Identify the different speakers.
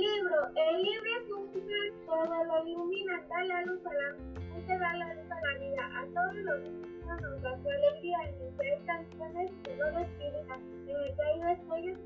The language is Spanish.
Speaker 1: libro. El libro es un ser, todo lo ilumina, da la luz a la mente, da la luz a la vida. A todos los niños nos da su alegría. En mis canciones, todo respira. En el caído estrellas